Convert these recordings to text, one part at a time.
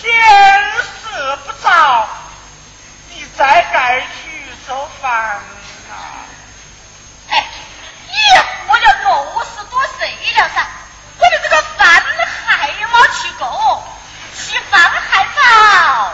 天色不早，你再该去做饭了、啊。哎，你我了六十多岁了噻，我的这个饭还没吃够，吃饭还早。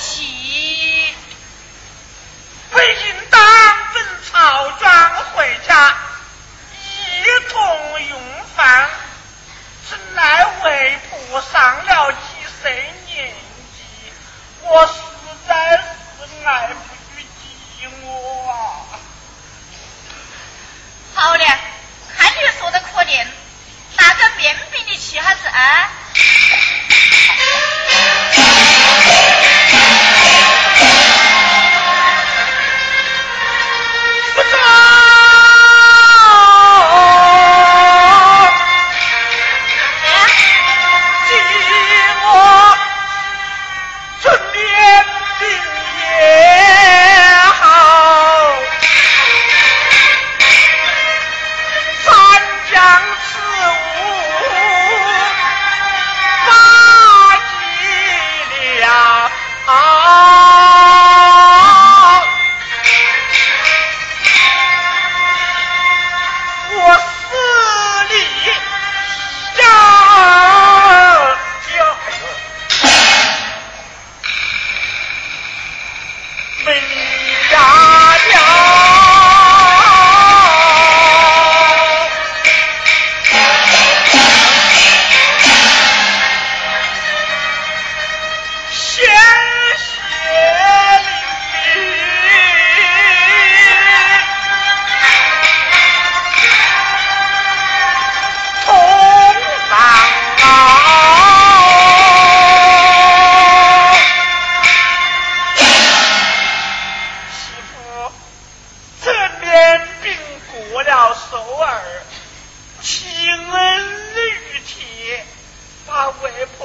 气。为应当本草庄回家，一同用饭。怎奈为婆上了几岁年纪，我实在是耐不住寂寞！Bing!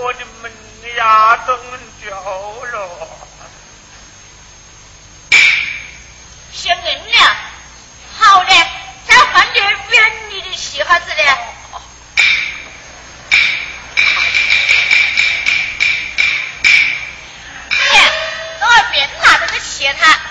我的门牙都掉了，谢硬了，好的，再换点软一的鞋哈子的，你都别拿着个鞋他。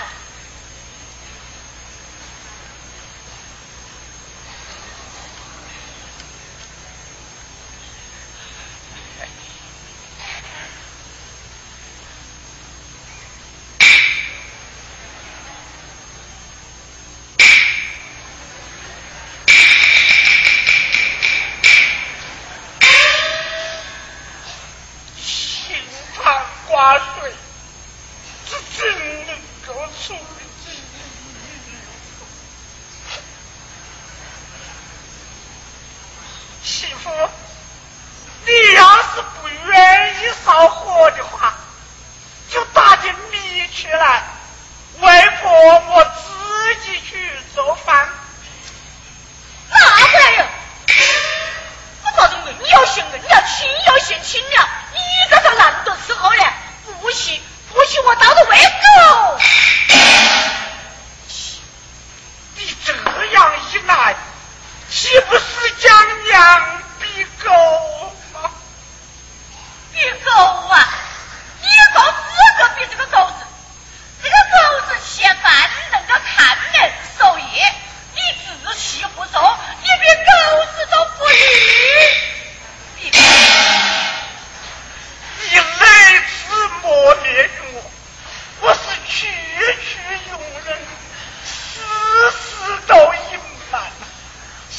夫，你要是不愿意烧火的话，就打进米去来，为婆我。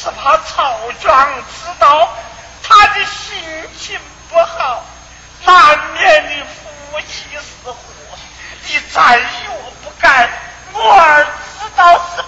只怕曹庄知道，他的心情不好，难免你夫妻失和。你再有不敢，我儿知道是。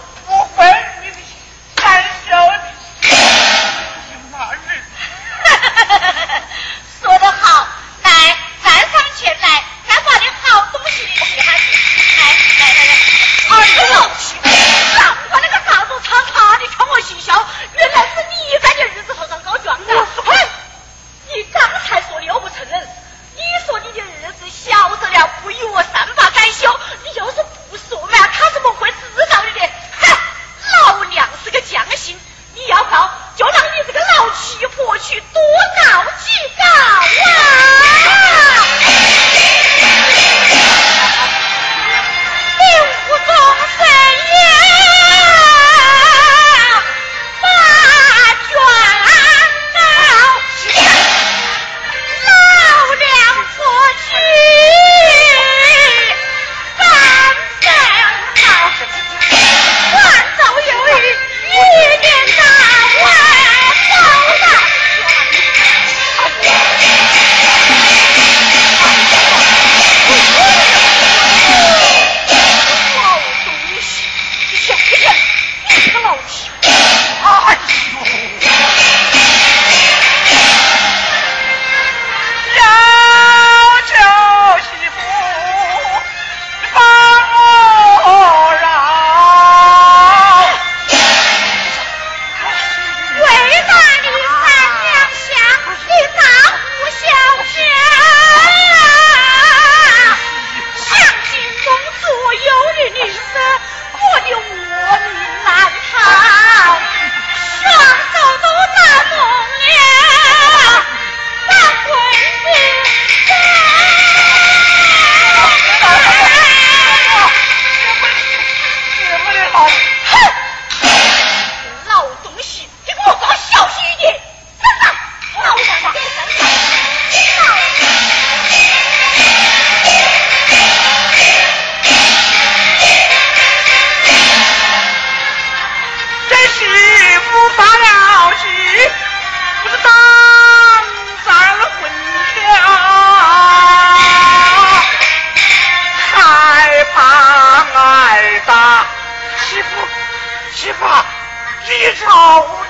朝